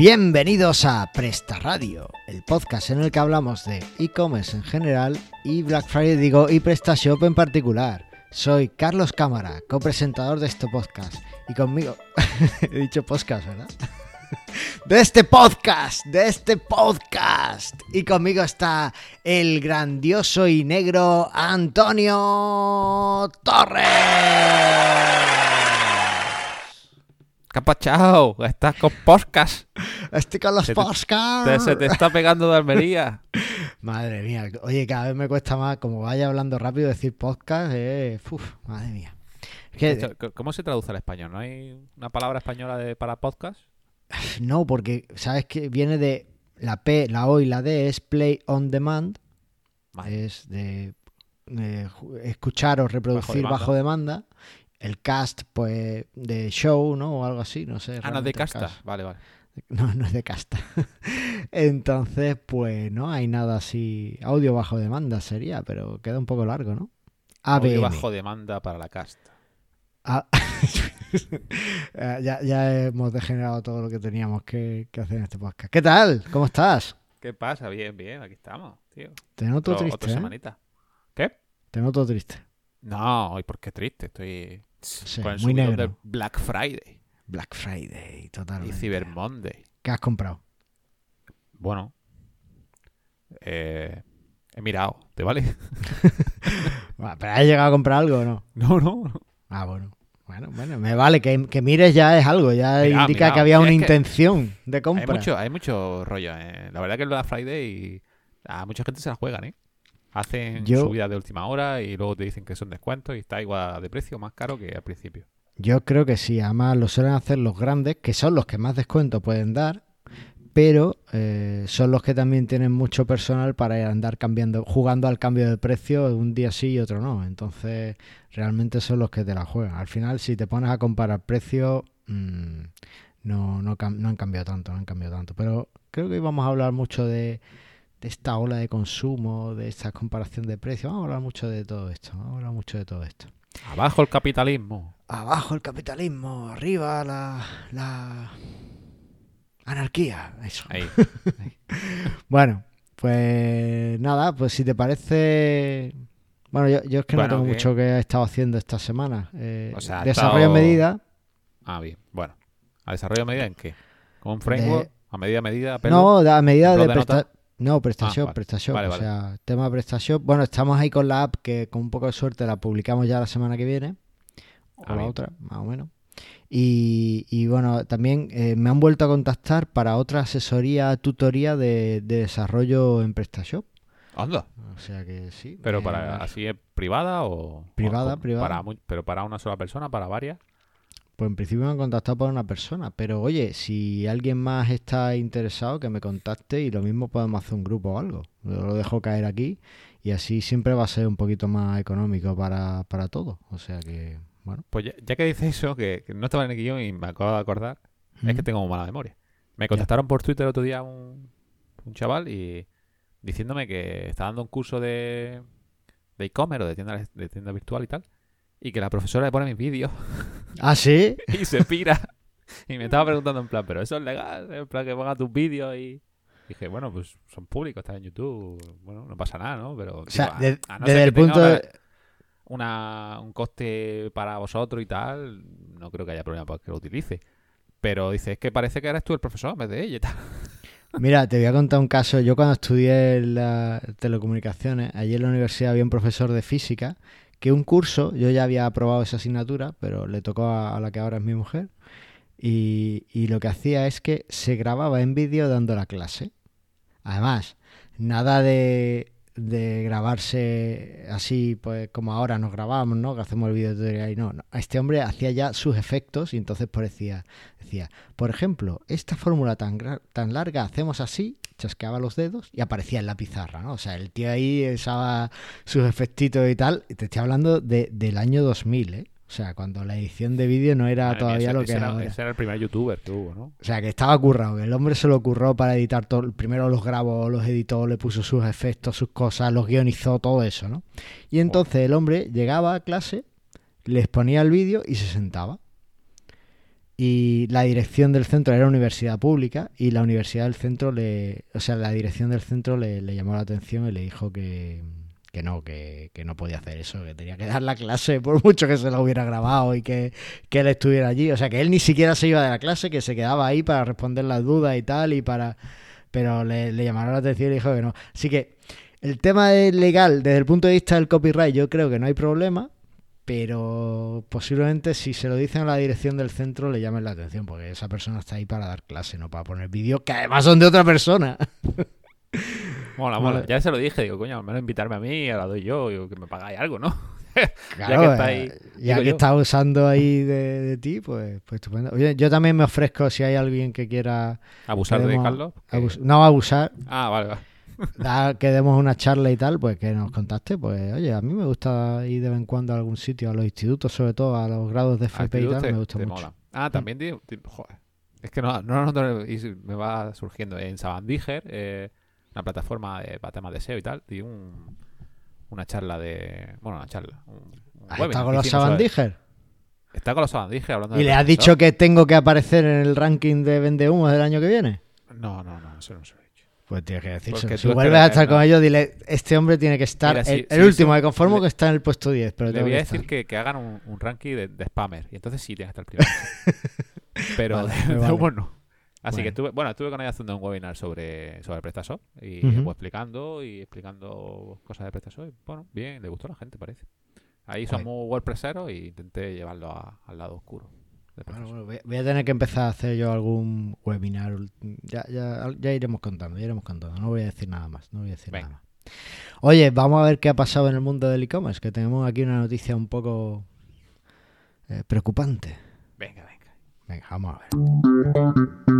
Bienvenidos a Presta Radio, el podcast en el que hablamos de e-commerce en general y Black Friday digo y PrestaShop en particular. Soy Carlos Cámara, copresentador de este podcast y conmigo he dicho podcast, ¿verdad? De este podcast, de este podcast. Y conmigo está el grandioso y negro Antonio Torres. Capachao, estás con podcast. Estoy con los podcasts. Se te está pegando de Almería. Madre mía, oye, cada vez me cuesta más, como vaya hablando rápido, decir podcast, eh, uf, madre mía. ¿Cómo se traduce al español? ¿No hay una palabra española de, para podcast? no, porque sabes que viene de la P, la O y la D es play on demand, Vale. es de, escuchar o reproducir demanda. bajo demanda. El cast, pues, de show, ¿no? O algo así, no sé. Ah, no es de casta. cast. Vale, vale. No, no es de casta. Entonces, pues no hay nada así. Audio bajo demanda sería, pero queda un poco largo, ¿no? Audio bajo demanda para la casta. Ah, eh, ya, ya hemos degenerado todo lo que teníamos que, que hacer en este podcast. ¿Qué tal? ¿Cómo estás? ¿Qué pasa? Bien, bien, aquí estamos, tío. Te noto Otro- triste, otra ¿eh? semanita. ¿Qué? Te noto triste. No, hoy porque triste. Estoy Sí, con el muy negro. del Black Friday Black Friday, y totalmente. Cyber Monday. ¿Qué has comprado? Bueno, eh, he mirado, ¿te vale? ¿Pero has llegado a comprar algo o no? No, no, no. Ah, bueno. Bueno, bueno, me vale. Que, que mires ya es algo. Ya indica que había una intención de compra. Hay mucho, hay mucho rollo. eh. La verdad que el Black Friday a mucha gente se la juegan, ¿eh? Hacen Yo- subidas de última hora y luego te dicen que son descuentos y está igual de precio, más caro que al principio. Yo creo que sí, además lo suelen hacer los grandes, que son los que más descuento pueden dar, pero eh, son los que también tienen mucho personal para andar cambiando, jugando al cambio de precio un día sí y otro no. Entonces, realmente son los que te la juegan. Al final, si te pones a comparar precios, mm, no, no, no han cambiado tanto, no han cambiado tanto. Pero creo que hoy vamos a hablar mucho de, de esta ola de consumo, de esta comparación de precios. Vamos a hablar mucho de todo esto, vamos a hablar mucho de todo esto. Abajo el capitalismo. Abajo el capitalismo, arriba la, la anarquía. Eso. Ahí. Bueno, pues nada, pues si te parece... Bueno, yo, yo es que Bueno, no tengo mucho que he estado haciendo esta semana. Eh, O sea, desarrollo estado- en medida. Ah, bien. Bueno. ¿A desarrollo medida en qué? ¿Con un framework? ¿A medida a medida? pelo? No, a medida ¿Blog de presta- No, PrestaShop, vale. PrestaShop. Vale, o sea, tema PrestaShop. Bueno, estamos ahí con la app que con un poco de suerte la publicamos ya la semana que viene. O Ah, la bien. otra, más o menos. Y, y bueno, también eh, me han vuelto a contactar para otra asesoría, tutoría de, de desarrollo en PrestaShop. Anda. O sea que sí. ¿Pero para así es privada o...? Privada, o- privada. Para, ¿Pero para una sola persona? ¿Para varias? Pues en principio me han contactado por una persona, pero oye, si alguien más está interesado, que me contacte y lo mismo podemos hacer un grupo o algo. Yo lo dejo caer aquí y así siempre va a ser un poquito más económico para, para todos. O sea que, bueno. Pues ya, ya que dices eso, que, que no estaba en el guion y me acabo de acordar, es que tengo mala memoria. Me contactaron por Twitter otro día un, un chaval y diciéndome que está dando un curso de de e-commerce o de tienda, de tienda virtual y tal, y que la profesora le pone mis vídeos Ah, sí. y se pira. y me estaba preguntando en plan, ¿pero eso es legal? En plan que ponga tus vídeos y... Dije, bueno, pues son públicos, están en YouTube, bueno, no pasa nada, ¿no? Pero O sea, digo, a- de- a no desde el punto de... una, un coste para vosotros y tal, no creo que haya problema para que lo utilice. Pero dice, es que parece que eres tú el profesor en vez de ella y tal. Mira, te voy a contar un caso. Yo cuando estudié las telecomunicaciones, allí en la universidad había un profesor de física que un curso, yo ya había aprobado esa asignatura, pero le tocó a, la que ahora es mi mujer, y, lo que hacía es que se grababa en vídeo dando la clase. Además, nada de, de grabarse así, pues como ahora nos grabamos, ¿no? Que hacemos el vídeo tutorial y no, no. Este hombre hacía ya sus efectos y entonces parecía, decía, por ejemplo, esta fórmula tan, tan larga hacemos así, chasqueaba los dedos y aparecía en la pizarra, ¿no? O sea, el tío ahí usaba sus efectitos y tal. Y te estoy hablando de, del año 2000, ¿eh? O sea, cuando la edición de vídeo no era Madre mía, todavía ese- lo que era, ahora. ese era el primer youtuber que hubo, ¿no? O sea, que estaba currado, que el hombre se lo curró para editar todo. Primero los grabó, los editó, le puso sus efectos, sus cosas, los guionizó, todo eso, ¿no? Y entonces el hombre llegaba a clase, les ponía el vídeo y se sentaba. Y la dirección del centro era universidad pública y la universidad del centro le, o sea, la dirección del centro le, le llamó la atención y le dijo que, que no, que, que no podía hacer eso, que tenía que dar la clase por mucho que se la hubiera grabado y que, que él estuviera allí. O sea, que él ni siquiera se iba de la clase, que se quedaba ahí para responder las dudas y tal, y para... Pero le, le llamaron la atención y dijo que no. Así que el tema legal, desde el punto de vista del copyright, yo creo que no hay problema, pero posiblemente si se lo dicen a la dirección del centro le llamen la atención, porque esa persona está ahí para dar clase, no para poner vídeos que además son de otra persona. Mola, mola. Ya se lo dije, digo, coño, al menos invitarme a mí, la doy yo, digo, que me pagáis algo, ¿no? Claro, ya que está ahí. eh, ya que está usando ahí de, de ti, pues, pues estupendo. Oye, yo también me ofrezco si hay alguien que quiera Abusar de Carlos. abus- no abusar, Ah, vale, vale. Dar- que demos una charla y tal, pues que nos contacte. Pues oye, a mí me gusta ir de vez en cuando a algún sitio, a los institutos, sobre todo a los grados de FP y tal, te- me gusta te mucho. mola. Ah, también, tío, joder. Es que no, no, no, y me va surgiendo en Sabandiger, eh, una plataforma de, para temas de SEO y tal, y un, una charla de. Bueno, una charla. Un, un ¿Has webinar estado que con los hicimos sobre- Sabandiger? Está con los Sabandiger hablando ¿Y le has dicho que tengo que aparecer en el ranking de vendehumos del año que viene? No, no, no, eso no dicho. Pues tienes que. Porque Si vuelves a estar con ellos, dile, este hombre tiene que estar... Mira, si- el, el último, me conformo le- que está en el puesto 10, pero Le voy a decir que, que hagan un, un ranking de, de spammer, y entonces sí tienes que estar primero. Pero Vale, de, de vale. humor no. Así Bueno. que estuve, bueno, estuve con ella haciendo un webinar sobre, sobre PrestaShop y pues, explicando y explicando cosas de PrestaShop. Y, bueno, bien, le gustó a la gente, parece. Ahí somos WordPresseros y intenté llevarlo a- al lado oscuro. De Bueno, PrestaShop. bueno, voy, voy a tener que empezar a hacer yo algún webinar. Ya, ya, ya iremos contando, ya iremos contando. No voy a decir nada más. No voy a decir Venga. nada más. Oye, vamos a ver qué ha pasado en el mundo del e-commerce, que tenemos aquí una noticia un poco eh, preocupante. Venga, venga. Venga, vamos a ver.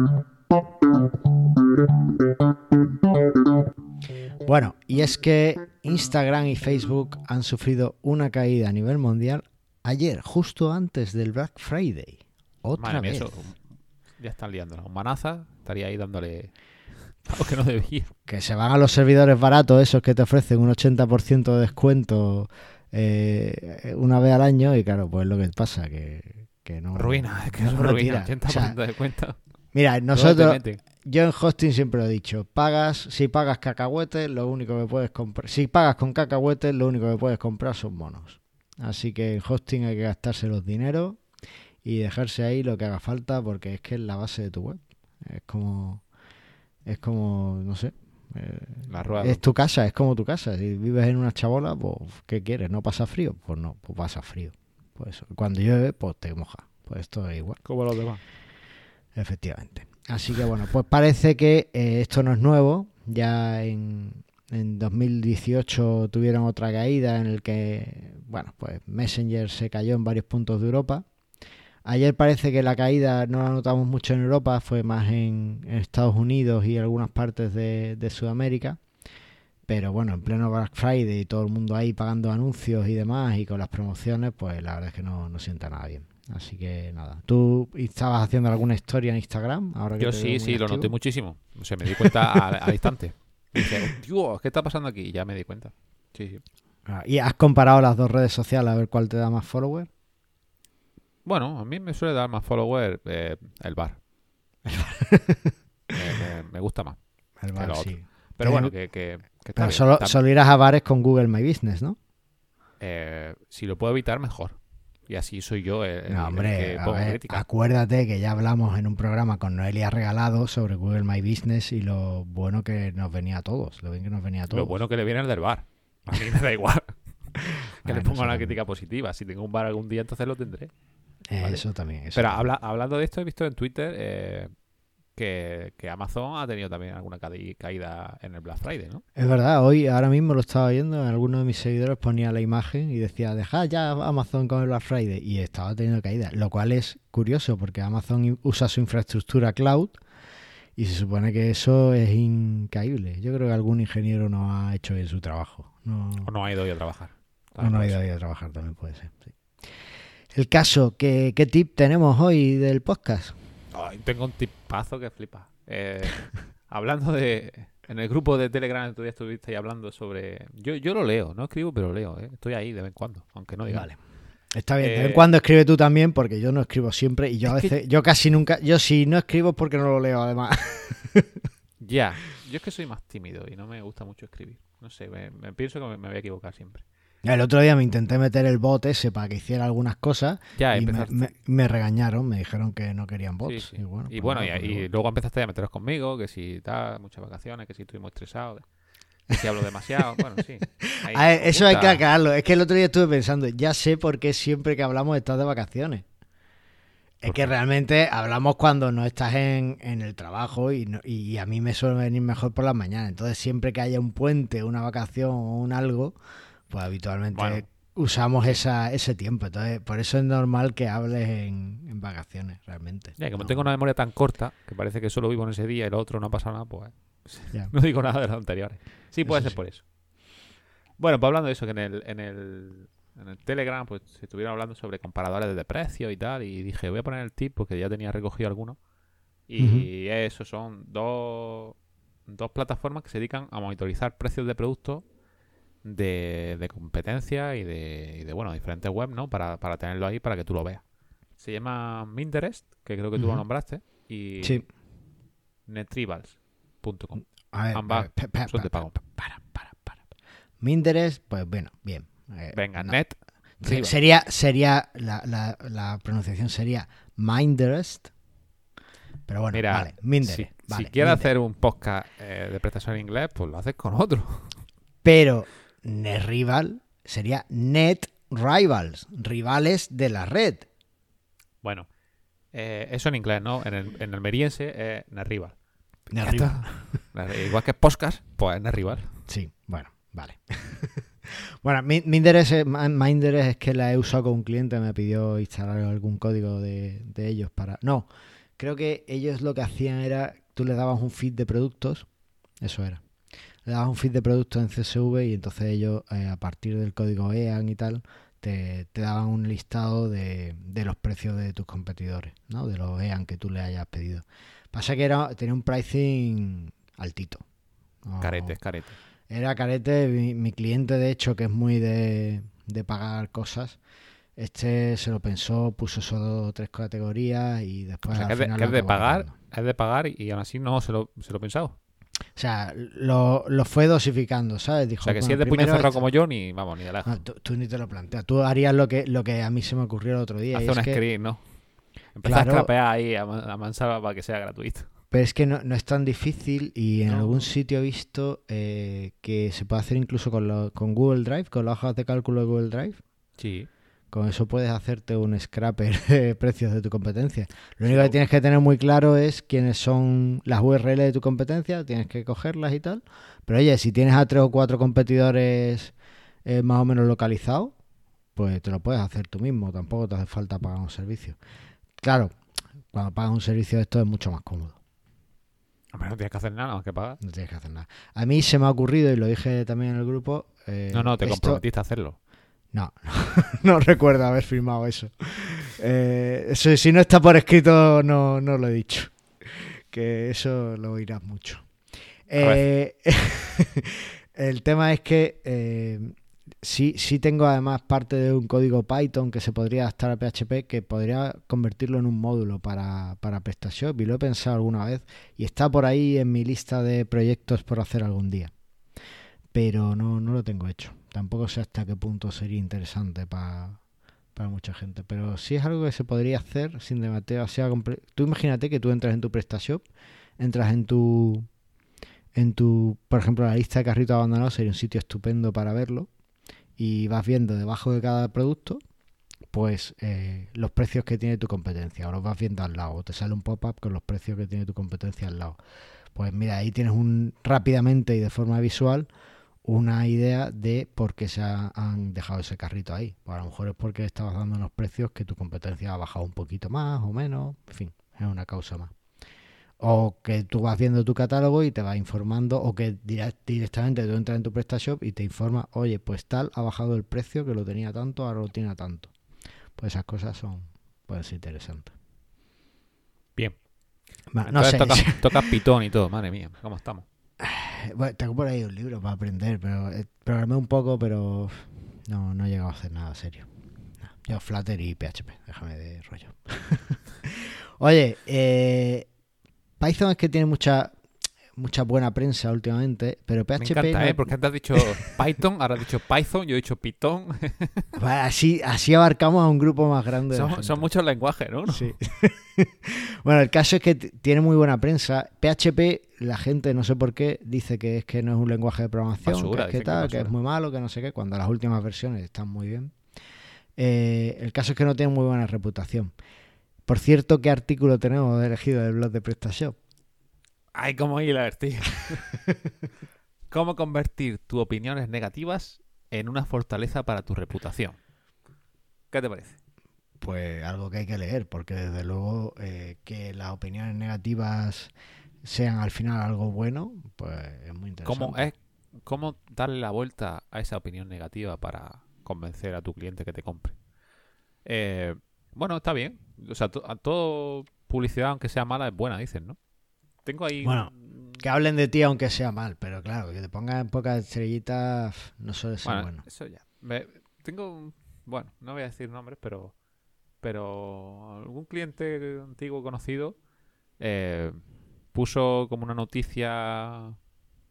Bueno, y es que Instagram y Facebook han sufrido una caída a nivel mundial ayer, justo antes del Black Friday. Otra Madre mía, vez. eso. Ya están liándola. Un manaza estaría ahí dándole a lo que no debía. Que se van a los servidores baratos, esos que te ofrecen un 80% de descuento eh, una vez al año, y claro, pues lo que pasa, que, que no. Ruina, que no ruina. tira. 80% O sea, de cuenta. Mira, ¿Dónde te nosotros, yo en hosting siempre lo he dicho, pagas, si pagas cacahuetes, lo único que puedes comprar, si pagas con cacahuetes, lo único que puedes comprar son monos. Así que en hosting hay que gastarse los dineros y dejarse ahí lo que haga falta porque es que es la base de tu web. Es como, es como, no sé, eh, La rueda. es tu casa, es como tu casa. Si vives en una chabola, pues, ¿qué quieres? ¿No pasa frío? Pues no, pues pasa frío. Pues eso. Cuando llueve, pues te moja. Pues esto es igual. Como los demás. Efectivamente. Así que bueno, pues parece que eh, esto no es nuevo. Ya en, en 2018 tuvieron otra caída en el que, bueno, pues Messenger se cayó en varios puntos de Europa. Ayer parece que la caída no la notamos mucho en Europa, fue más en, Estados Unidos y algunas partes de, de Sudamérica. Pero bueno, en pleno Black Friday y todo el mundo ahí pagando anuncios y demás y con las promociones, pues la verdad es que no, no sienta nada bien. Así que nada. ¿Tú estabas haciendo alguna historia en Instagram? Ahora que Yo sí, sí, lo noté muchísimo. O sea, me di cuenta al, al instante. Dije, Dios, ¿qué está pasando aquí? Y ya me di cuenta. Sí, sí. Ah, ¿Y has comparado las dos redes sociales a ver cuál te da más follower? Bueno, a mí me suele dar más follower eh, el bar. me, me- me gusta más. El bar, sí. Pero bueno, que, que, que Pero solo, irás a bares con Google My Business, ¿no? eh, si lo puedo evitar, mejor. Y así soy yo el, No, el hombre, que a pongo ver, crítica. acuérdate que ya hablamos en un programa con Noelia Regalado sobre Google My Business y lo bueno que nos venía a todos, lo bien que nos venía a todos. Lo bueno que le viene el del bar. A mí me da igual. que le ponga una crítica positiva. Si tengo un bar algún día, entonces lo tendré. Eh, vale. Eso también. eso Pero habla- hablando de esto, he visto en Twitter eh, que, que Amazon ha tenido también alguna caída en el Black Friday, ¿no? Es verdad, hoy ahora mismo lo estaba viendo, en alguno de mis seguidores ponía la imagen y decía, dejad ya Amazon con el Black Friday y estaba teniendo caída, lo cual es curioso porque Amazon usa su infraestructura cloud y se supone que eso es incaíble. Yo creo que algún ingeniero no ha hecho bien su trabajo. No, O no ha ido hoy a trabajar. o no ha ido ahí a trabajar también puede ser. sí. El caso, ¿qué, ¿qué tip tenemos hoy del podcast? Ay, tengo un tipazo que flipa. Eh, hablando de... En el grupo de Telegram el otro día estuviste ahí hablando sobre... Yo, yo lo leo, no escribo, pero leo. ¿eh? Estoy ahí de vez en cuando, aunque no diga. Vale. Está bien, de vez en Eh, cuando escribe tú también, porque yo no escribo siempre y yo a que- veces, yo casi nunca, yo si no escribo es porque no lo leo además. Ya, yo es que soy más tímido y no me gusta mucho escribir. No sé, me, me pienso que me, me voy a equivocar siempre. El otro día me intenté meter el bot ese para que hiciera algunas cosas Ya, y me, empezaste. me- me regañaron, me dijeron que no querían bots. Sí, sí. Y bueno, y, pues bueno, nada, y, y bueno. luego empezaste a meteros conmigo, que si tal, muchas vacaciones, que si estoy muy estresado, que si hablo demasiado. bueno, sí. Ver, eso hay que aclararlo. Es que el otro día estuve pensando, ya sé por qué siempre que hablamos estás de vacaciones. Es ¿Por que realmente hablamos cuando no estás en, en el trabajo y, no- y a mí me suele venir mejor por las mañanas. Entonces siempre que haya un puente, una vacación o un algo, pues habitualmente Bueno. usamos esa, ese tiempo. Entonces por eso es normal que hables en, en vacaciones, realmente. Ya, como No, tengo una memoria tan corta, que parece que solo vivo en ese día y el otro no ha pasado nada, pues ya. no digo nada de los anteriores. Sí, puede Eso ser sí. por eso. Bueno, pues hablando de eso, que en el, en el, en el Telegram pues se estuvieron hablando sobre comparadores de precios y tal, y dije, voy a poner el tip porque ya tenía recogido algunos. Y eso son dos, dos plataformas que se dedican a monitorizar precios de productos de, de competencia y de, y de, bueno, diferentes webs, ¿no? Para, para tenerlo ahí para que tú lo veas. Se llama Minterest, que creo que tú lo nombraste, y Sí. netrivals.com. A ver, Ambas son de pago. pa- Para, para, para. Mi interés, pues bueno, bien. Eh, Venga, no. net. Tribal. Sería, sería la, la, la pronunciación sería Minderest. Pero bueno, Mira, vale, Minderest. si, vale, si quieres hacer un podcast eh, de prestación en inglés, pues lo haces con otro. Pero NetRival sería Net Rivals, rivales de la red. Bueno, eh, eso en inglés, ¿no? En el, en el meriense es Nerrival. NetRival. Igual que podcast, pues es Nerrival. Sí, bueno, vale. bueno, mi, mi interés, es, mi interés es que la he usado con un cliente, me pidió instalar algún código de, de ellos para... No, creo que ellos lo que hacían era, tú le dabas un feed de productos, eso era. Le dabas un feed de productos en CSV y entonces ellos, eh, a partir del código EAN y tal, te, te daban un listado de, de los precios de tus competidores, ¿no? De los EAN que tú le hayas pedido. Pasa que era, tenía un pricing altito. No- Carete, carete. era carete, mi, mi cliente de hecho, que es muy de, de pagar cosas, este se lo pensó, puso solo tres categorías y O después sea, al que es de, que es pagar, pagando. es de pagar y, aún así no se lo, se lo pensado. O sea, lo, lo fue dosificando, ¿sabes? Dijo, O sea, que si es de puño cerrado esto- como yo, ni vamos, ni de lejos. Ah, tú, tú ni te lo planteas. Tú harías lo que, lo que a mí se me ocurrió el otro día. Hace es un que- script, ¿no? Empezar Claro. a scrapear ahí a, a mansalva para que sea gratuito. Pero es que no, no es tan difícil y en No. algún sitio he visto eh, que se puede hacer incluso con, lo- con Google Drive, con las hojas de cálculo de Google Drive. Sí. Con eso puedes hacerte un scraper de precios de tu competencia. Lo único que tienes que tener muy claro es quiénes son las URL de tu competencia, tienes que cogerlas y tal. Pero oye, si tienes a tres o cuatro competidores eh, más o menos localizados, pues te lo puedes hacer tú mismo, tampoco te hace falta pagar un servicio. Claro, cuando pagas un servicio de esto es mucho más cómodo, Hombre, no tienes que hacer nada, nada más que pagar. no tienes que hacer nada. A mí se me ha ocurrido, y lo dije también en el grupo... eh, No, no, te esto- comprometiste a hacerlo. No, no recuerdo haber firmado eso. Eh, eso. Si no está por escrito, no, no lo he dicho. Que eso lo oirás mucho. Eh, el tema es que eh, sí, sí tengo además parte de un código Python que se podría adaptar a PHP que podría convertirlo en un módulo para, para PrestaShop y lo he pensado alguna vez y está por ahí en mi lista de proyectos por hacer algún día. Pero no, no lo tengo hecho. Tampoco sé hasta qué punto sería interesante pa- para mucha gente. Pero sí es algo que se podría hacer sin demasiado comple- Tú imagínate que tú entras en tu PrestaShop, entras en tu en tu, por ejemplo, la lista de carritos abandonados sería un sitio estupendo para verlo y vas viendo debajo de cada producto pues eh, los precios que tiene tu competencia o los vas viendo al lado o te sale un pop-up con los precios que tiene tu competencia al lado pues mira ahí tienes un rápidamente y de forma visual una idea de por qué se ha- han dejado ese carrito ahí pues a lo mejor es porque estabas dando unos precios que tu competencia ha bajado un poquito más o menos en fin es una causa más o que tú vas viendo tu catálogo y te va informando, o que direct- directamente tú entras en tu PrestaShop y te informa, oye, pues tal ha bajado el precio que lo tenía tanto, ahora lo tiene a tanto. Pues esas cosas son, pueden ser interesantes. Bien. Va, no sé, tocas, tocas Python y todo, madre mía, ¿cómo estamos? Bueno, tengo por ahí un libro para aprender, pero eh, programé un poco, pero no, no he llegado a hacer nada serio. Yo Flutter y PHP, déjame de rollo. Oye, eh, Python es que tiene mucha mucha buena prensa últimamente, pero PHP... Me encanta, no- ¿eh? Porque antes has dicho Python, ahora has dicho Python, yo he dicho Python. Vale, así, así abarcamos a un grupo más grande. de son, son muchos lenguajes, ¿no? Sí. bueno, el caso es que tiene muy buena prensa. PHP, la gente, no sé por qué, dice que es que no es un lenguaje de programación, Basura, que, es que tal, que es muy malo, que no sé qué, cuando las últimas versiones están muy bien. Eh, el caso es que no tiene muy buena reputación. Por cierto, ¿qué artículo tenemos elegido del blog de PrestaShop? Ay, cómo hilar, tío. ¿Cómo convertir tus opiniones negativas en una fortaleza para tu reputación? ¿Qué te parece? Pues algo que hay que leer, porque desde luego eh, que las opiniones negativas sean al final algo bueno, pues es muy interesante. ¿Cómo, es, ¿Cómo darle la vuelta a esa opinión negativa para convencer a tu cliente que te compre? Eh, bueno, está bien. O sea, to- a todo publicidad, aunque sea mala, es buena, dicen, ¿no? Tengo ahí... Bueno, Que hablen de ti aunque sea mal, pero claro, que te pongan pocas estrellitas no suele ser Bueno, bueno. eso ya. Me- tengo, bueno, no voy a decir nombres, pero, pero algún cliente antiguo conocido eh, puso como una noticia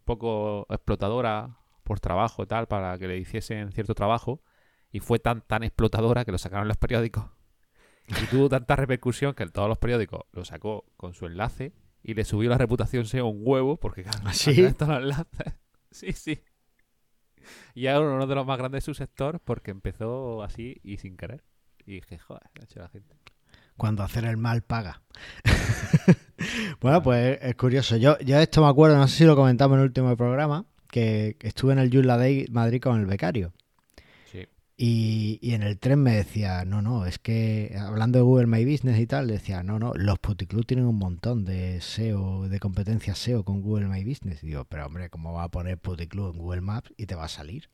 poco explotadora por trabajo y tal para que le hiciesen cierto trabajo y fue tan tan explotadora que lo sacaron los periódicos y tuvo tanta repercusión que todos los periódicos lo sacó con su enlace y le subió la reputación sea un huevo porque ¿Ah, sí? enlaces. sí sí y ahora uno de los más grandes de su sector porque empezó así y sin querer. Y dije, joder, ¿qué ha hecho la gente? Cuando hacer el mal paga. bueno, pues es curioso. Yo, yo esto me acuerdo, no sé si lo comentamos en el último programa, que estuve en el Joomla Day Madrid con el becario. Y, y en el tren me decía, no, no, es que hablando de Google My Business y tal, decía, no, no, los puticlub tienen un montón de SEO, de competencias SEO con Google My Business. Y digo, pero hombre, ¿cómo va a poner puticlub en Google Maps y te va a salir?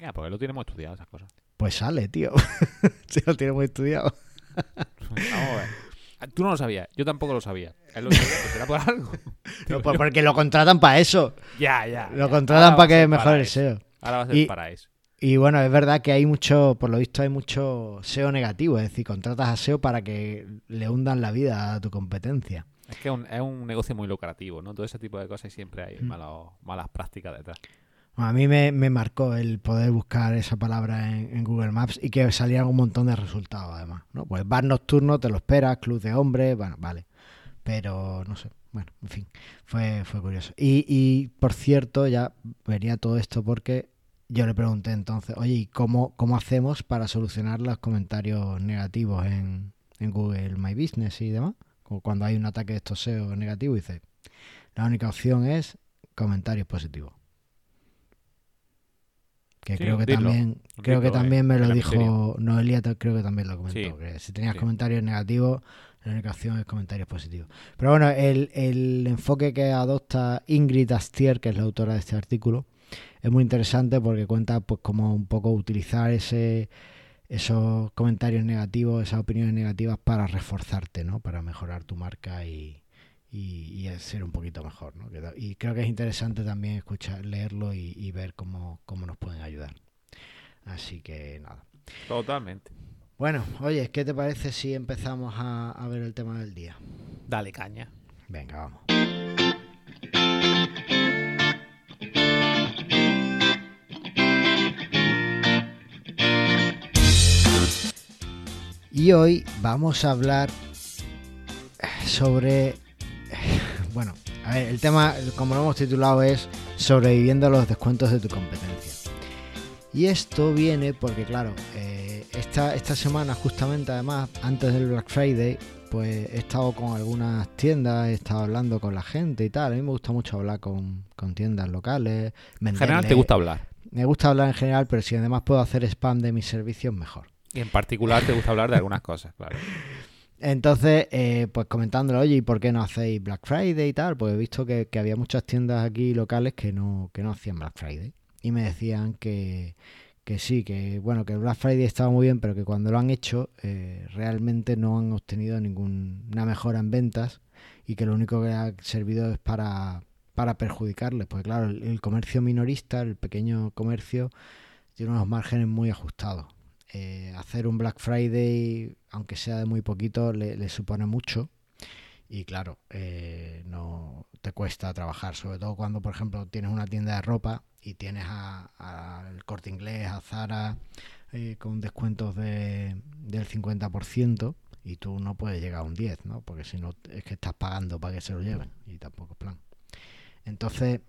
Ya, porque lo tenemos estudiado esas cosas. Pues sale, tío. Si lo tiene muy estudiado. Vamos a ver. Ah, Tú no lo sabías, yo tampoco lo sabía. Él lo sabía, será por algo. No, pues porque lo contratan para eso. Ya, ya. Lo ya. contratan para que mejore el. SEO. Ahora va a ser Y- para eso. Y bueno, es verdad que hay mucho, por lo visto hay mucho SEO negativo, es decir, contratas a SEO para que le hundan la vida a tu competencia. Es que es un, es un negocio muy lucrativo, ¿no? Todo ese tipo de cosas y siempre hay Mm. malos- malas prácticas detrás. A mí me, me marcó el poder buscar esa palabra en, en Google Maps y que salieran un montón de resultados además. ¿no? Pues bar nocturno, te lo esperas, club de hombres, bueno, vale. Pero no sé, bueno, en fin, fue, fue curioso. Y, y por cierto, ya venía todo esto porque yo le pregunté entonces, oye, ¿y cómo, cómo hacemos para solucionar los comentarios negativos en, en Google My Business y demás? Como cuando hay un ataque de estos SEO negativo, dice, la única opción es comentarios positivos. Que Sí, creo que dilo, también creo que eh, también me lo dijo Noelia, te- creo que también lo comentó. Sí, que si tenías sí. comentarios negativos, la única opción es comentarios positivos. Pero bueno, el, el enfoque que adopta Ingrid Astier, que es la autora de este artículo, es muy interesante porque cuenta pues cómo un poco utilizar ese esos comentarios negativos, esas opiniones negativas para reforzarte, ¿no? Para mejorar tu marca y, y, y ser un poquito mejor, ¿no? Y creo que es interesante también escuchar, leerlo y, y ver cómo, cómo nos pueden ayudar. Así que nada. Totalmente. Bueno, oye, ¿qué te parece si empezamos a, a ver el tema del día? Dale caña. Venga, vamos. Y hoy vamos a hablar sobre... Bueno, a ver, el tema, como lo hemos titulado, es sobreviviendo a los descuentos de tu competencia. Y esto viene porque, claro, eh, esta, esta semana, justamente además, antes del Black Friday, pues he estado con algunas tiendas, he estado hablando con la gente y tal. A mí me gusta mucho hablar con, con tiendas locales. En general te gusta hablar. Me gusta hablar en general, pero si además puedo hacer spam de mis servicios, mejor. Y en particular te gusta hablar de algunas cosas, claro. Entonces, eh, pues comentándole, oye, ¿y por qué no hacéis Black Friday y tal? Pues he visto que, había muchas tiendas aquí locales que no, que no hacían Black Friday. Y me decían que, que sí, que bueno, que el Black Friday estaba muy bien, pero que cuando lo han hecho eh, realmente no han obtenido ninguna mejora en ventas y que lo único que ha servido es para, para perjudicarles. Pues claro, el comercio minorista, el pequeño comercio, tiene unos márgenes muy ajustados. Eh, hacer un Black Friday, aunque sea de muy poquito, le, supone mucho. Y claro, eh, no te cuesta trabajar, sobre todo cuando, por ejemplo, tienes una tienda de ropa y tienes al corte inglés, a Zara, eh, con descuentos de, del 50% y tú no puedes llegar a un 10, ¿no? Porque si no es que estás pagando para que se lo lleven y tampoco es plan. Entonces,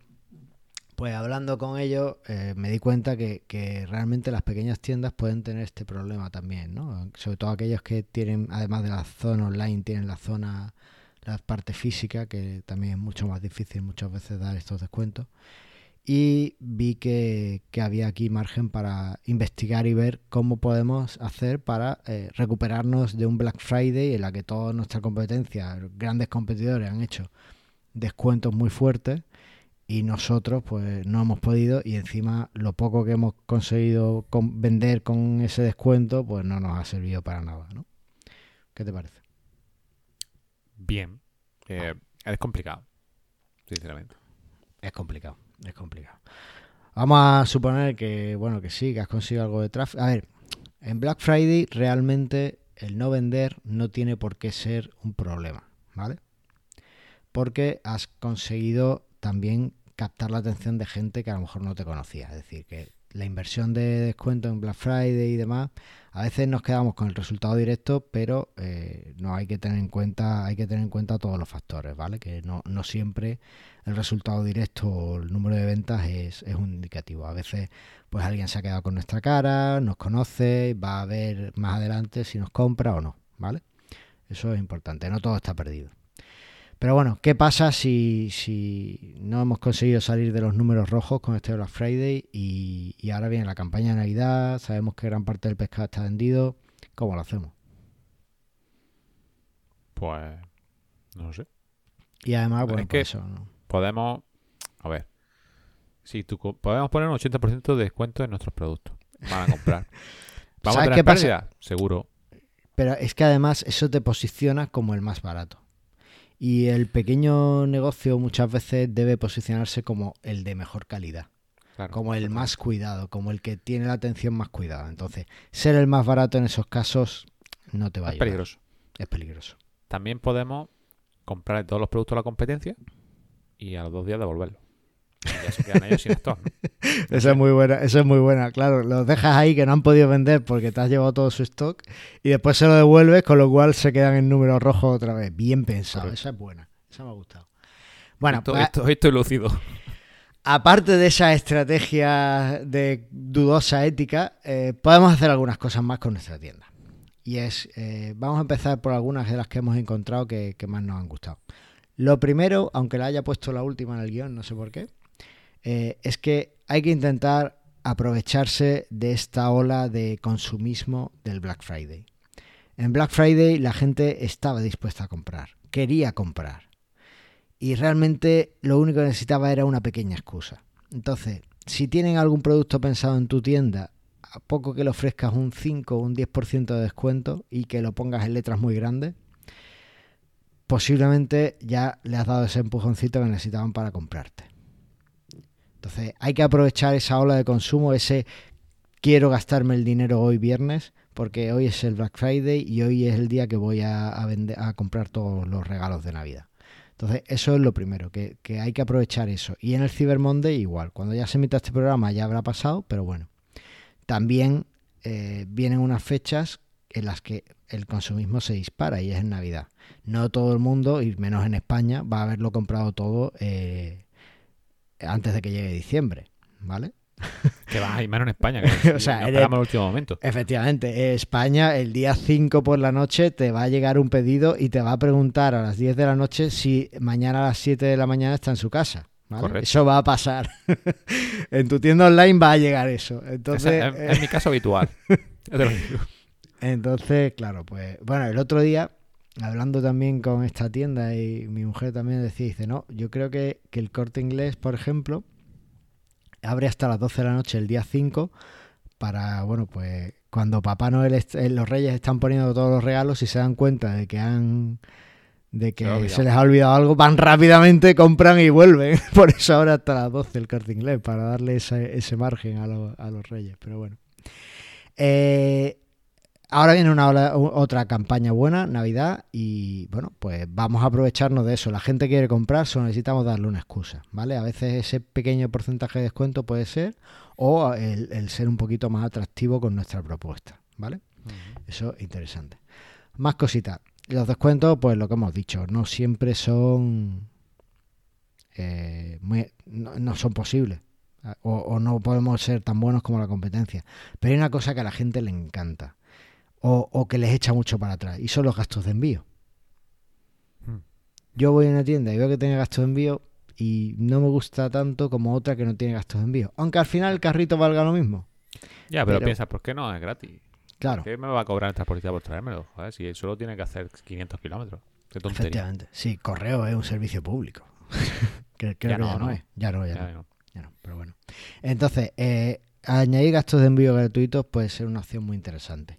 pues hablando con ellos eh, me di cuenta que, que, realmente las pequeñas tiendas pueden tener este problema también, ¿no? Sobre todo aquellos que tienen, además de la zona online, tienen la zona, la parte física, que también es mucho más difícil muchas veces dar estos descuentos y vi que, había aquí margen para investigar y ver cómo podemos hacer para eh, recuperarnos de un Black Friday en la que toda nuestra competencia, grandes competidores han hecho descuentos muy fuertes y nosotros pues no hemos podido y encima lo poco que hemos conseguido con vender con ese descuento pues no nos ha servido para nada, ¿no? ¿Qué te parece? Bien. Eh, es complicado, sinceramente. Es complicado es complicado. Vamos a suponer que, bueno, que sí, que has conseguido algo de tráfico. A ver, en Black Friday realmente el no vender no tiene por qué ser un problema, ¿vale? Porque has conseguido también captar la atención de gente que a lo mejor no te conocía. Es decir, que la inversión de descuento en Black Friday y demás, a veces nos quedamos con el resultado directo, pero eh, no hay que tener en cuenta, hay que tener en cuenta todos los factores, ¿vale? Que no, no siempre el resultado directo o el número de ventas es, es, un indicativo. A veces, pues alguien se ha quedado con nuestra cara, nos conoce, va a ver más adelante si nos compra o no, ¿vale? Eso es importante, no todo está perdido. Pero bueno, ¿qué pasa si, si no hemos conseguido salir de los números rojos con este Black Friday y, y ahora viene la campaña de Navidad? Sabemos que gran parte del pescado está vendido. ¿Cómo lo hacemos? Pues no sé. Y además, bueno, es que eso, ¿no? podemos. A ver. Si tú, podemos poner un 80% de descuento en nuestros productos. Van a comprar. ¿Vamos a tener qué pasa? Seguro. Pero es que además eso te posiciona como el más barato. Y el pequeño negocio muchas veces debe posicionarse como el de mejor calidad. Claro, como el más cuidado, como el que tiene la atención más cuidada. Entonces, ser el más barato en esos casos no te va a Es ayudar. peligroso. Es peligroso. También podemos comprar todos los productos de la competencia y a los dos días devolverlos. Y ya se quedan ellos sin stock. ¿no? Esa es muy buena, esa es muy buena. Claro, los dejas ahí que no han podido vender porque te has llevado todo su stock y después se lo devuelves, con lo cual se quedan en números rojos otra vez. Bien pensado, Correcto. esa es buena. Esa me ha gustado. Bueno, esto, pues, esto, estoy lucido. aparte de esa estrategia de dudosa ética, eh, podemos hacer algunas cosas más con nuestra tienda. Y es, eh, vamos a empezar por algunas de las que hemos encontrado que, que más nos han gustado. Lo primero, aunque la haya puesto la última en el guion, no sé por qué, eh, es que hay que intentar aprovecharse de esta ola de consumismo del Black Friday. En Black Friday la gente estaba dispuesta a comprar, quería comprar. Y realmente lo único que necesitaba era una pequeña excusa. Entonces, si tienen algún producto pensado en tu tienda, a poco que le ofrezcas un 5 o un 10% de descuento y que lo pongas en letras muy grandes, posiblemente ya le has dado ese empujoncito que necesitaban para comprarte. Entonces, hay que aprovechar esa ola de consumo, ese quiero gastarme el dinero hoy viernes, porque hoy es el Black Friday y hoy es el día que voy a, vender, a comprar todos los regalos de Navidad. Entonces, eso es lo primero, que, que, hay que aprovechar eso. Y en el Cyber Monday igual, cuando ya se emita este programa ya habrá pasado, pero bueno. También eh, vienen unas fechas en las que el consumismo se dispara y es en Navidad. No todo el mundo, y menos en España, va a haberlo comprado todo eh, antes de que llegue diciembre, ¿vale? Que va, y menos en España. Que O sea, eres- esperamos el último momento. Efectivamente, España el día 5 por la noche te va a llegar un pedido y te va a preguntar a las 10 de la noche si mañana a las 7 de la mañana está en su casa. ¿vale? Correcto. Eso va a pasar. en tu tienda online va a llegar eso. Entonces, es, eh, mi caso habitual. Entonces, claro, pues bueno, el otro día, hablando también con esta tienda y mi mujer también decía, dice, no, yo creo que, que el corte inglés, por ejemplo, abre hasta las 12 de la noche el día 5 para, bueno, pues cuando Papá Noel, eh, los reyes están poniendo todos los regalos y se dan cuenta de que han de que Se lo les ha olvidado algo, van rápidamente, compran y vuelven. Por eso ahora hasta las 12 el corte inglés, para darle ese, ese margen a, los- a los reyes. Pero bueno. Eh, ahora viene una ola- otra campaña buena, Navidad, y bueno, pues vamos a aprovecharnos de eso. La gente quiere comprar, solo necesitamos darle una excusa, ¿vale? A veces ese pequeño porcentaje de descuento puede ser, o el, el ser un poquito más atractivo con nuestra propuesta, ¿vale? Eso es interesante. Más cositas. Los descuentos, pues lo que hemos dicho, no siempre son. eh, muy- no, no son posibles. O, o no podemos ser tan buenos como la competencia. Pero hay una cosa que a la gente le encanta. O, o que les echa mucho para atrás. Y son los gastos de envío. Hmm. Yo voy a una tienda y veo que tiene gastos de envío. Y no me gusta tanto como otra que no tiene gastos de envío. Aunque al final el carrito valga lo mismo. Ya, pero, Pero- piensa, ¿por qué no? Es gratis. Claro. ¿Qué me va a cobrar el transportista por traérmelo? Joder, si solo tiene que hacer 500 kilómetros. Qué tontería. Efectivamente. Sí, correo es un servicio público. Creo Ya que no, ya no ¿no? es. Ya no, ya, Ya, no, no. ya no, pero bueno. Entonces, eh, añadir gastos de envío gratuitos puede ser una opción muy interesante.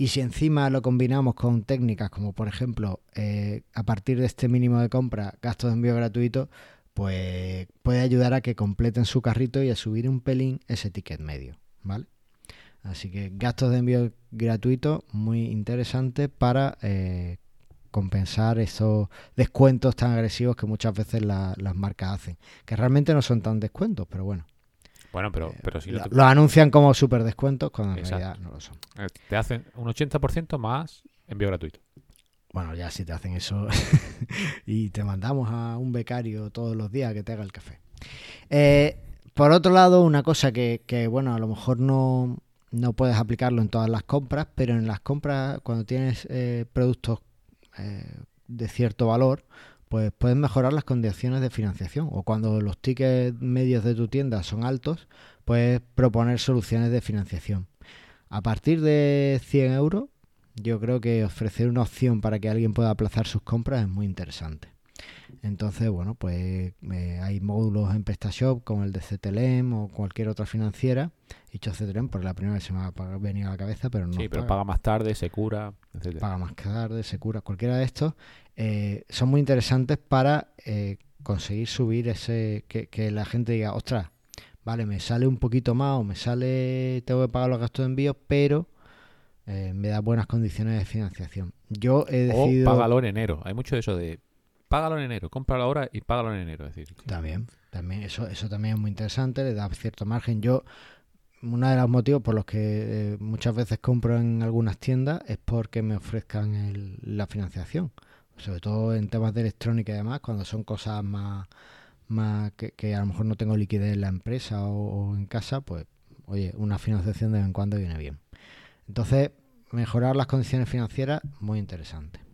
Y si encima lo combinamos con técnicas como, por ejemplo, eh, a partir de este mínimo de compra, gastos de envío gratuitos, pues puede ayudar a que completen su carrito y a subir un pelín ese ticket medio, ¿vale? Así que gastos de envío gratuitos, muy interesante para eh, compensar esos descuentos tan agresivos que muchas veces la- las marcas hacen. Que realmente no son tan descuentos, pero bueno. Bueno, pero, pero si no Lo, te, lo anuncian como super descuentos cuando en Exacto. realidad no lo son. eh, te hacen un 80% más envío gratuito. Bueno, ya si te hacen eso y te mandamos a un becario todos los días que te haga el café. Eh, por otro lado, una cosa que, que, bueno, a lo mejor no, no puedes aplicarlo en todas las compras, pero en las compras, cuando tienes eh, productos eh, de cierto valor, pues puedes mejorar las condiciones de financiación. O cuando los tickets medios de tu tienda son altos, puedes proponer soluciones de financiación. A partir de 100 euros, yo creo que ofrecer una opción para que alguien pueda aplazar sus compras es muy interesante. Entonces, bueno, pues eh, hay módulos en PrestaShop como el de CTLM o cualquier otra financiera. He dicho CTLM porque la primera vez se me ha venido a la cabeza, pero no. sí, pero paga paga más tarde, se cura, etc. paga más tarde, se cura, cualquiera de estos, eh, son muy interesantes para eh, conseguir subir ese, que, que la gente diga, ostras, vale, me sale un poquito más o me sale, tengo que pagar los gastos de envío, pero eh, me da buenas condiciones de financiación. Yo he O decidido... págalo en enero. Hay mucho de eso de págalo en enero, cómpralo ahora y págalo en enero. Es decir, También, también eso, eso también es muy interesante, le da cierto margen. Yo, uno de los motivos por los que eh, muchas veces compro en algunas tiendas es porque me ofrezcan la financiación. Sobre todo en temas de electrónica y demás, cuando son cosas más, más que, que a lo mejor no tengo liquidez en la empresa o, o en casa, pues oye, una financiación de vez en cuando viene bien. Entonces, mejorar las condiciones financieras, muy interesante.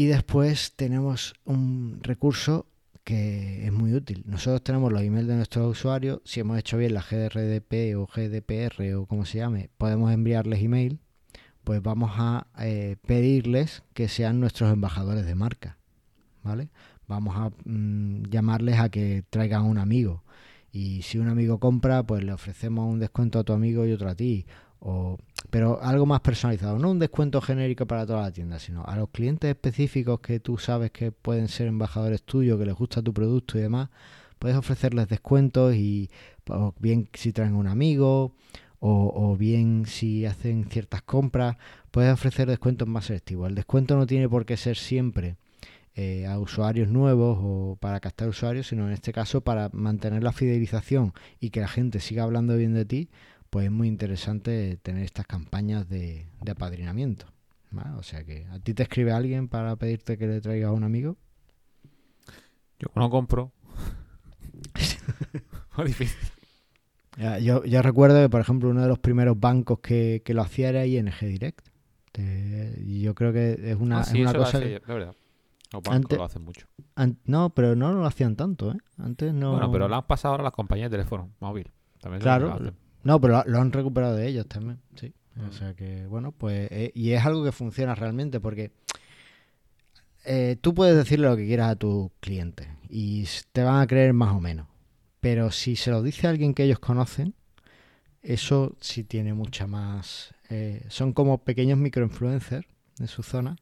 Y después tenemos un recurso que es muy útil. Nosotros tenemos los emails de nuestros usuarios. Si hemos hecho bien la GRDP o GDPR o como se llame, podemos enviarles email. Pues vamos a eh, pedirles que sean nuestros embajadores de marca. ¿Vale? Vamos a mm, llamarles a que traigan un amigo. Y si un amigo compra, pues le ofrecemos un descuento a tu amigo y otro a ti. O, pero algo más personalizado, no un descuento genérico para toda la tienda, sino a los clientes específicos que tú sabes que pueden ser embajadores tuyos, que les gusta tu producto y demás, puedes ofrecerles descuentos y o bien si traen un amigo o, o bien si hacen ciertas compras, puedes ofrecer descuentos más selectivos. El descuento no tiene por qué ser siempre eh, a usuarios nuevos o para captar usuarios, sino en este caso para mantener la fidelización y que la gente siga hablando bien de ti, pues es muy interesante tener estas campañas de, de apadrinamiento. ¿vale? O sea que a ti te escribe alguien para pedirte que le traigas a un amigo. yo no compro. difícil. Ya, Yo, yo recuerdo que, por ejemplo, uno de los primeros bancos que, que lo hacía era ING Direct. Te- y yo creo que es una, Ah, es una cosa hace- verdad. Los bancos Antes- lo hacen mucho. an- no, pero no lo hacían tanto, ¿eh? Antes no... Bueno, pero lo han pasado ahora las compañías de teléfono móvil. También Claro, lo hacen. No, pero lo, han recuperado de ellos también, sí. O Mm. sea que, bueno, pues... eh, y es algo que funciona realmente porque eh, tú puedes decirle lo que quieras a tus clientes y te van a creer más o menos. Pero si se lo dice a alguien que ellos conocen, eso sí tiene mucha más... eh, son como pequeños microinfluencers en su zona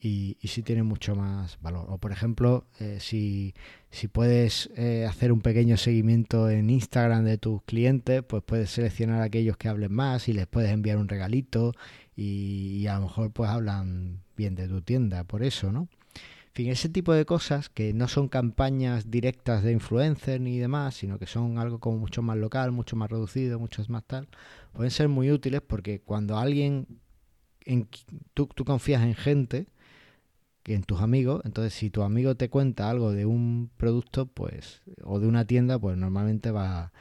y, y sí tiene mucho más valor. O por ejemplo, eh, si, si puedes eh, hacer un pequeño seguimiento en Instagram de tus clientes, pues puedes seleccionar aquellos que hablen más y les puedes enviar un regalito y, a lo mejor pues hablan bien de tu tienda, por eso, ¿no? En fin, ese tipo de cosas que no son campañas directas de influencer ni demás, sino que son algo como mucho más local, mucho más reducido, mucho más tal, pueden ser muy útiles porque cuando alguien, en, tú, tú confías en gente, que en tus amigos, entonces si tu amigo te cuenta algo de un producto, pues, o de una tienda, pues normalmente va,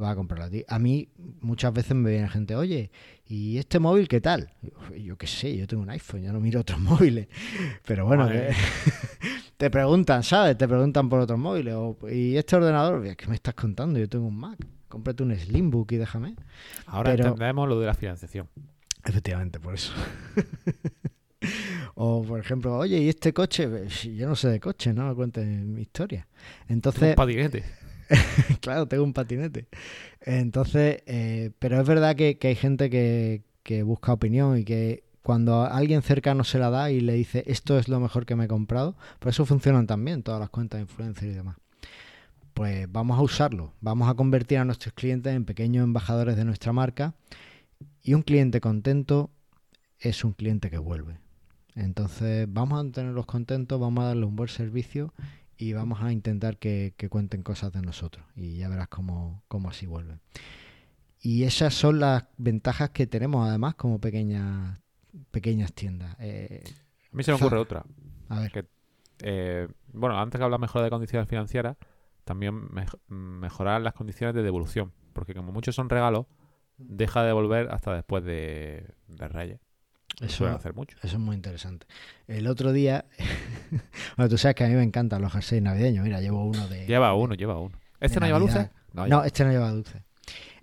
va a comprarlo a ti. A mí muchas veces me viene gente, oye, ¿y este móvil qué tal? Yo, yo qué sé, yo tengo un iPhone, yo no miro otros móviles. Pero bueno, que- te preguntan, ¿sabes? Te preguntan por otros móviles. O, ¿Y este ordenador? ¿Qué me estás contando? Yo tengo un Mac. Cómprate un Slimbook y déjame. Ahora Pero- entendemos lo de la financiación. Efectivamente, por eso. o, por ejemplo, oye, ¿y este coche? Yo no sé de coche, no me cuentes mi historia. Entonces, Un patinete. claro, tengo un patinete. Entonces, eh, pero es verdad que, que hay gente que, que busca opinión y que cuando a alguien cercano se la da y le dice esto es lo mejor que me he comprado, por eso funcionan también todas las cuentas de influencer y demás. Pues vamos a usarlo, vamos a convertir a nuestros clientes en pequeños embajadores de nuestra marca y un cliente contento es un cliente que vuelve. Entonces vamos a mantenerlos contentos, vamos a darles un buen servicio y vamos a intentar que, que cuenten cosas de nosotros y ya verás cómo, cómo así vuelven. Y esas son las ventajas que tenemos además como pequeñas pequeñas tiendas. Eh, A mí se me ocurre otra. a ver, Que- Eh, bueno, antes que hablar mejor de condiciones financieras, también mej- mejorar las condiciones de devolución. Porque como muchos son regalos, deja de devolver hasta después de, de Reyes. Eso, hacer mucho. eso es muy interesante. El otro día, bueno, tú sabes que a mí me encantan los jerseys navideños. Mira, llevo uno de... Lleva uno, lleva uno. ¿Este no lleva luces? No, este no lleva luces.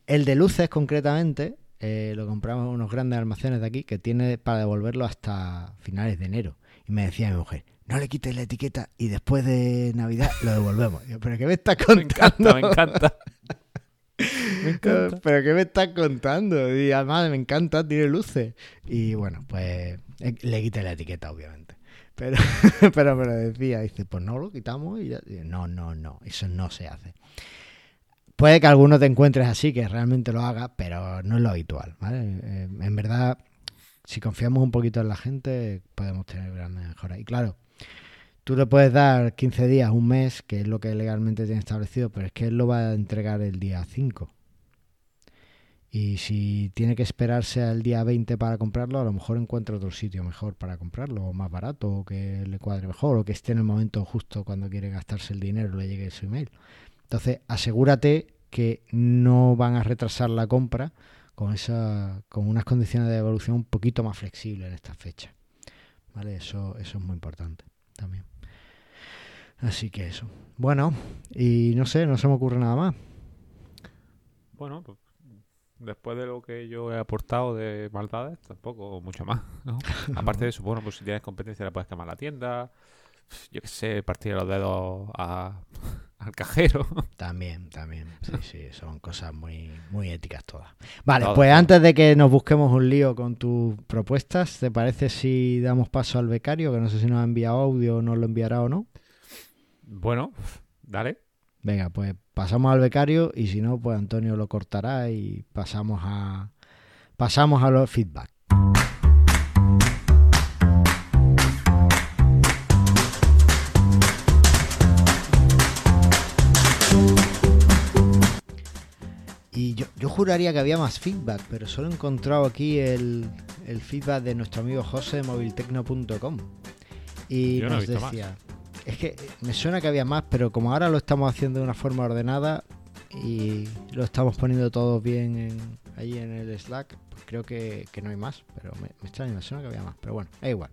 El de luces, concretamente, eh, lo compramos en unos grandes almacenes de aquí que tiene para devolverlo hasta finales de enero. Y me decía mi mujer, no le quites la etiqueta y después de Navidad lo devolvemos. Yo, ¿pero qué me estás Me contando? encanta, me encanta. Me encanta. ¿Pero qué me estás contando? Y además me encanta, tiene luces. Y bueno, pues eh, le quité la etiqueta, obviamente. Pero, pero me lo decía, dice, pues no lo quitamos y ya. Y no, no, no, eso no se hace. Puede que alguno te encuentres así, que realmente lo haga, pero no es lo habitual, ¿vale? Eh, en verdad, si confiamos un poquito en la gente, podemos tener grandes mejoras. Y claro, tú le puedes dar 15 días, un mes, que es lo que legalmente tiene establecido, pero es que él lo va a entregar el día 5. Y si tiene que esperarse al día 20 para comprarlo, a lo mejor encuentra otro sitio mejor para comprarlo, o más barato, o que le cuadre mejor, o que esté en el momento justo cuando quiere gastarse el dinero, le llegue su email. Entonces, asegúrate que no van a retrasar la compra con, esa, con unas condiciones de devolución un poquito más flexibles en esta fecha. ¿Vale? Eso, eso es muy importante también. Así que eso. Bueno, y no sé, no se me ocurre nada más. Bueno, pues, después de lo que yo he aportado de maldades, tampoco mucho más. ¿no? Aparte de eso, bueno, pues si tienes competencia le puedes quemar la tienda. Yo qué sé, partir los dedos a- al cajero. También, también. Sí, sí, son cosas muy, muy éticas todas. Vale, Todo, pues antes de que nos busquemos un lío con tus propuestas, ¿te parece si damos paso al becario? Que no sé si nos ha enviado audio o nos lo enviará o no. Bueno, dale. Venga, pues pasamos al becario y si no, pues Antonio lo cortará y pasamos a pasamos a los feedback. Y yo, yo juraría que había más feedback, pero solo he encontrado aquí el, el feedback de nuestro amigo José de moviltecno.com. Y Yo no he nos más. Es que me suena que había más, pero como ahora lo estamos haciendo de una forma ordenada y lo estamos poniendo todo bien en, ahí en el Slack, pues creo que, no hay más, pero me, me extraña, me suena que había más, pero bueno, da igual.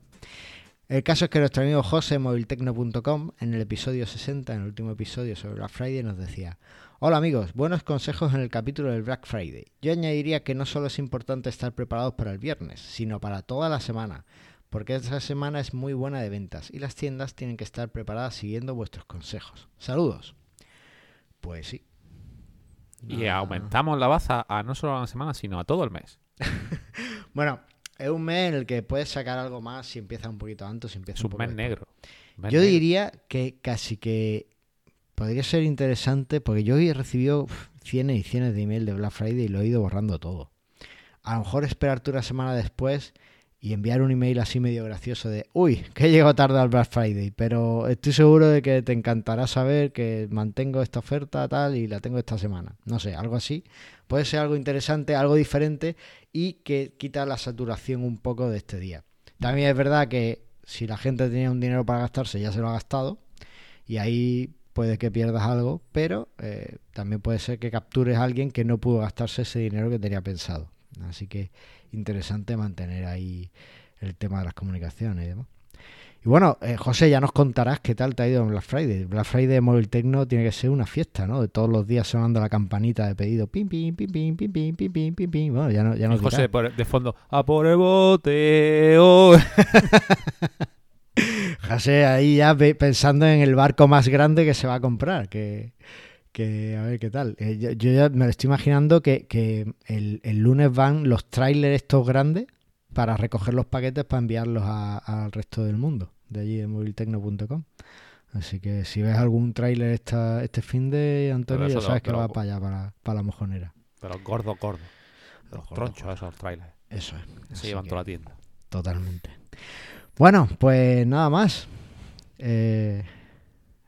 El caso es que nuestro amigo José, moviltecno.com, en el episodio 60, en el último episodio sobre Black Friday, nos decía, Hola amigos, buenos consejos en el capítulo del Black Friday. Yo añadiría que no solo es importante estar preparados para el viernes, sino para toda la semana, porque esa semana es muy buena de ventas y las tiendas tienen que estar preparadas siguiendo vuestros consejos. Saludos. Pues sí. Y Ah. aumentamos la baza a no solo a una semana, sino a todo el mes. Bueno, es un mes en el que puedes sacar algo más si empieza un poquito antes, si empieza Es un poco mes negro. Mes Yo negro. diría que casi que podría ser interesante porque yo hoy he recibido cienes y cienes de email de Black Friday y lo he ido borrando todo. A lo mejor esperarte una semana después y enviar un email así medio gracioso de, uy, que he tarde al Black Friday, pero estoy seguro de que te encantará saber que mantengo esta oferta tal y la tengo esta semana. No sé, algo así. Puede ser algo interesante, algo diferente y que quita la saturación un poco de este día. También es verdad que si la gente tenía un dinero para gastarse ya se lo ha gastado y ahí puede que pierdas algo, pero eh, también puede ser que captures a alguien que no pudo gastarse ese dinero que tenía pensado. Así que interesante mantener ahí el tema de las comunicaciones y demás. Y bueno, eh, José, ya nos contarás qué tal te ha ido en Black Friday. Black Friday de Móvil Tecno tiene que ser una fiesta, ¿no? De todos los días sonando la campanita de pedido. Pim, pim, pim, pim, pim, pim, pim, pim, pim, pim. Bueno, ya no, ya Y nos José por- de fondo, a por el boteo. José ahí ya pensando en el barco más grande que se va a comprar, que, que a ver qué tal. Eh, yo, yo ya me lo estoy imaginando que, que el, el lunes van los trailers estos grandes para recoger los paquetes para enviarlos al resto del mundo, de allí de moviltecno.com. Así que si ves algún tráiler esta, este fin de Antonio, Pero ya sabes que pero- va para allá, para, para la mojonera. Gordos, gordos. De los tronchos, esos trailers. Eso es. Se Así llevan toda la tienda. Totalmente. Bueno, pues nada más. Eh,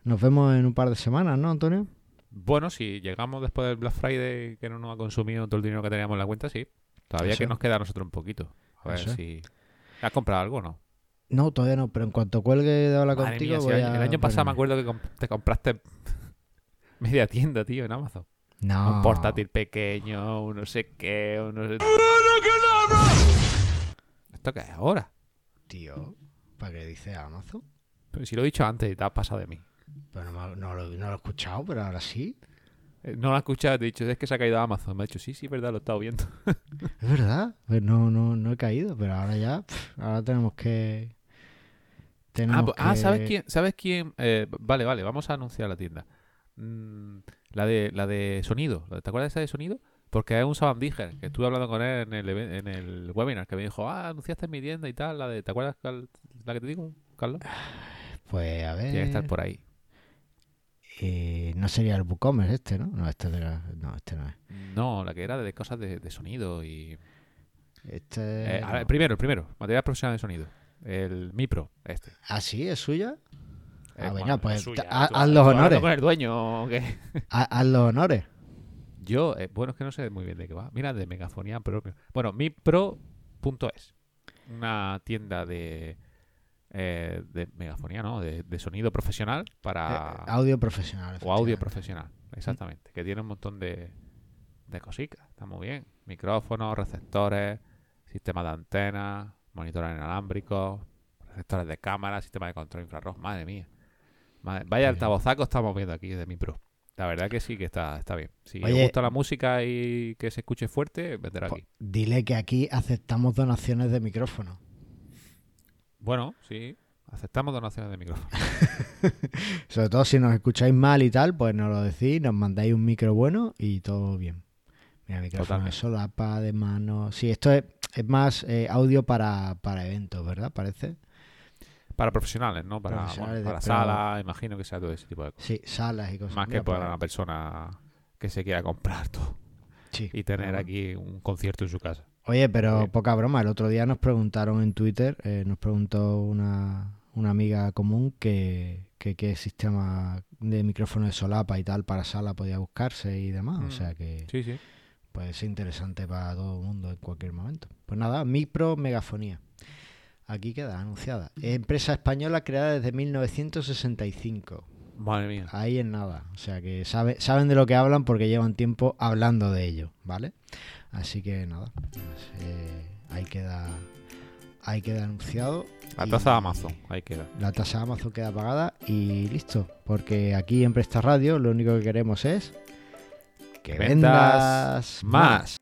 nos vemos en un par de semanas, ¿no, Antonio? Bueno, si llegamos después del Black Friday que no nos ha consumido todo el dinero que teníamos en la cuenta, sí. Todavía Eso que nos queda a nosotros un poquito. A ver es. si... ¿Has comprado algo o no? No, todavía no, pero en cuanto cuelgue de hablar Madre contigo, mía, voy el, a el año pasado me acuerdo que comp- te compraste media tienda, tío, en Amazon. No. Un portátil pequeño, un no sé qué, un no sé... ¿Esto qué es ahora? Tío, ¿para qué dice Amazon? Pero si lo he dicho antes y te has pasado de mí. Pero no, lo, no lo he escuchado, pero ahora sí. Eh, No lo has escuchado, te he dicho, es que se ha caído Amazon. Me ha dicho, sí, sí, verdad, lo he estado viendo. Es verdad. Pues no, no, no he caído, pero ahora ya, ahora tenemos que... Tenemos Ah, pues- ah, que- ¿sabes quién? ¿Sabes quién? Eh, vale, vale, vamos a anunciar la tienda. Mm, la de la de sonido. ¿Te acuerdas de esa de sonido? Porque es un Sabandíger, que estuve hablando con él en el, en el webinar, que me dijo, ah, anunciaste en mi tienda y tal, la de, ¿te acuerdas la que te digo, Carlos? Pues a ver... Tiene que estar por ahí. Eh, no sería el WooCommerce este, ¿no? No, este, de la- no, este no es. No, la que era de cosas de, de sonido y... Este... Eh, a ver, no. primero, el primero, material profesional de sonido. El Mipro, este. ¿Ah, sí? ¿Es suya? Eh, Ah, venga, bueno, pues, es suya, ha- tú- haz los honores. con el dueño o qué? Ha- Haz los honores. Yo, eh, bueno, es que no sé muy bien de qué va. Mira, de megafonía propio. Bueno, mipro.es. Una tienda de, eh, de megafonía, ¿no? De, de sonido profesional para... Eh, audio profesional. o audio profesional, exactamente. Que tiene un montón de, de cositas. Está muy bien. Micrófonos, receptores, sistema de antenas, monitores inalámbricos, receptores de cámara, sistema de control infrarrojo. Madre mía. Madre- vaya Bien. altabozaco estamos viendo aquí de mi pro. La verdad que sí que está, está bien. Si Oye. os gusta la música y que se escuche fuerte, vendrá aquí. dile que aquí aceptamos donaciones de micrófono. Bueno, sí. Aceptamos donaciones de micrófono. Sobre todo si nos escucháis mal y tal, pues nos lo decís, nos mandáis un micro bueno y todo bien. Mira, micrófono de solapa, de mano. Sí, esto es, es más eh, audio para, para eventos, ¿verdad? Parece. Para profesionales, ¿no? Para, bueno, para pero- sala, imagino que sea todo ese tipo de cosas. Sí, salas y cosas Más que para pues, una persona que se quiera comprar todo sí, y tener bueno. aquí un concierto en su casa. Oye, pero Bien. poca broma. El otro día nos preguntaron en Twitter, eh, nos preguntó una, una amiga común que, que qué sistema de micrófono de solapa y tal para sala podía buscarse y demás. O Mm. sea que Sí, sí. puede ser interesante para todo el mundo en cualquier momento. Pues nada, Micro Megafonía. Aquí queda anunciada. Empresa española creada desde 1965. Madre mía. Ahí en nada. O sea que sabe, saben de lo que hablan porque llevan tiempo hablando de ello, ¿vale? Así que nada. pues, eh, ahí queda. Ahí queda anunciado. La y taza de Amazon, ahí queda. La tasa de Amazon queda pagada y listo. Porque aquí en Presta Radio lo único que queremos es que Vendas vendas más.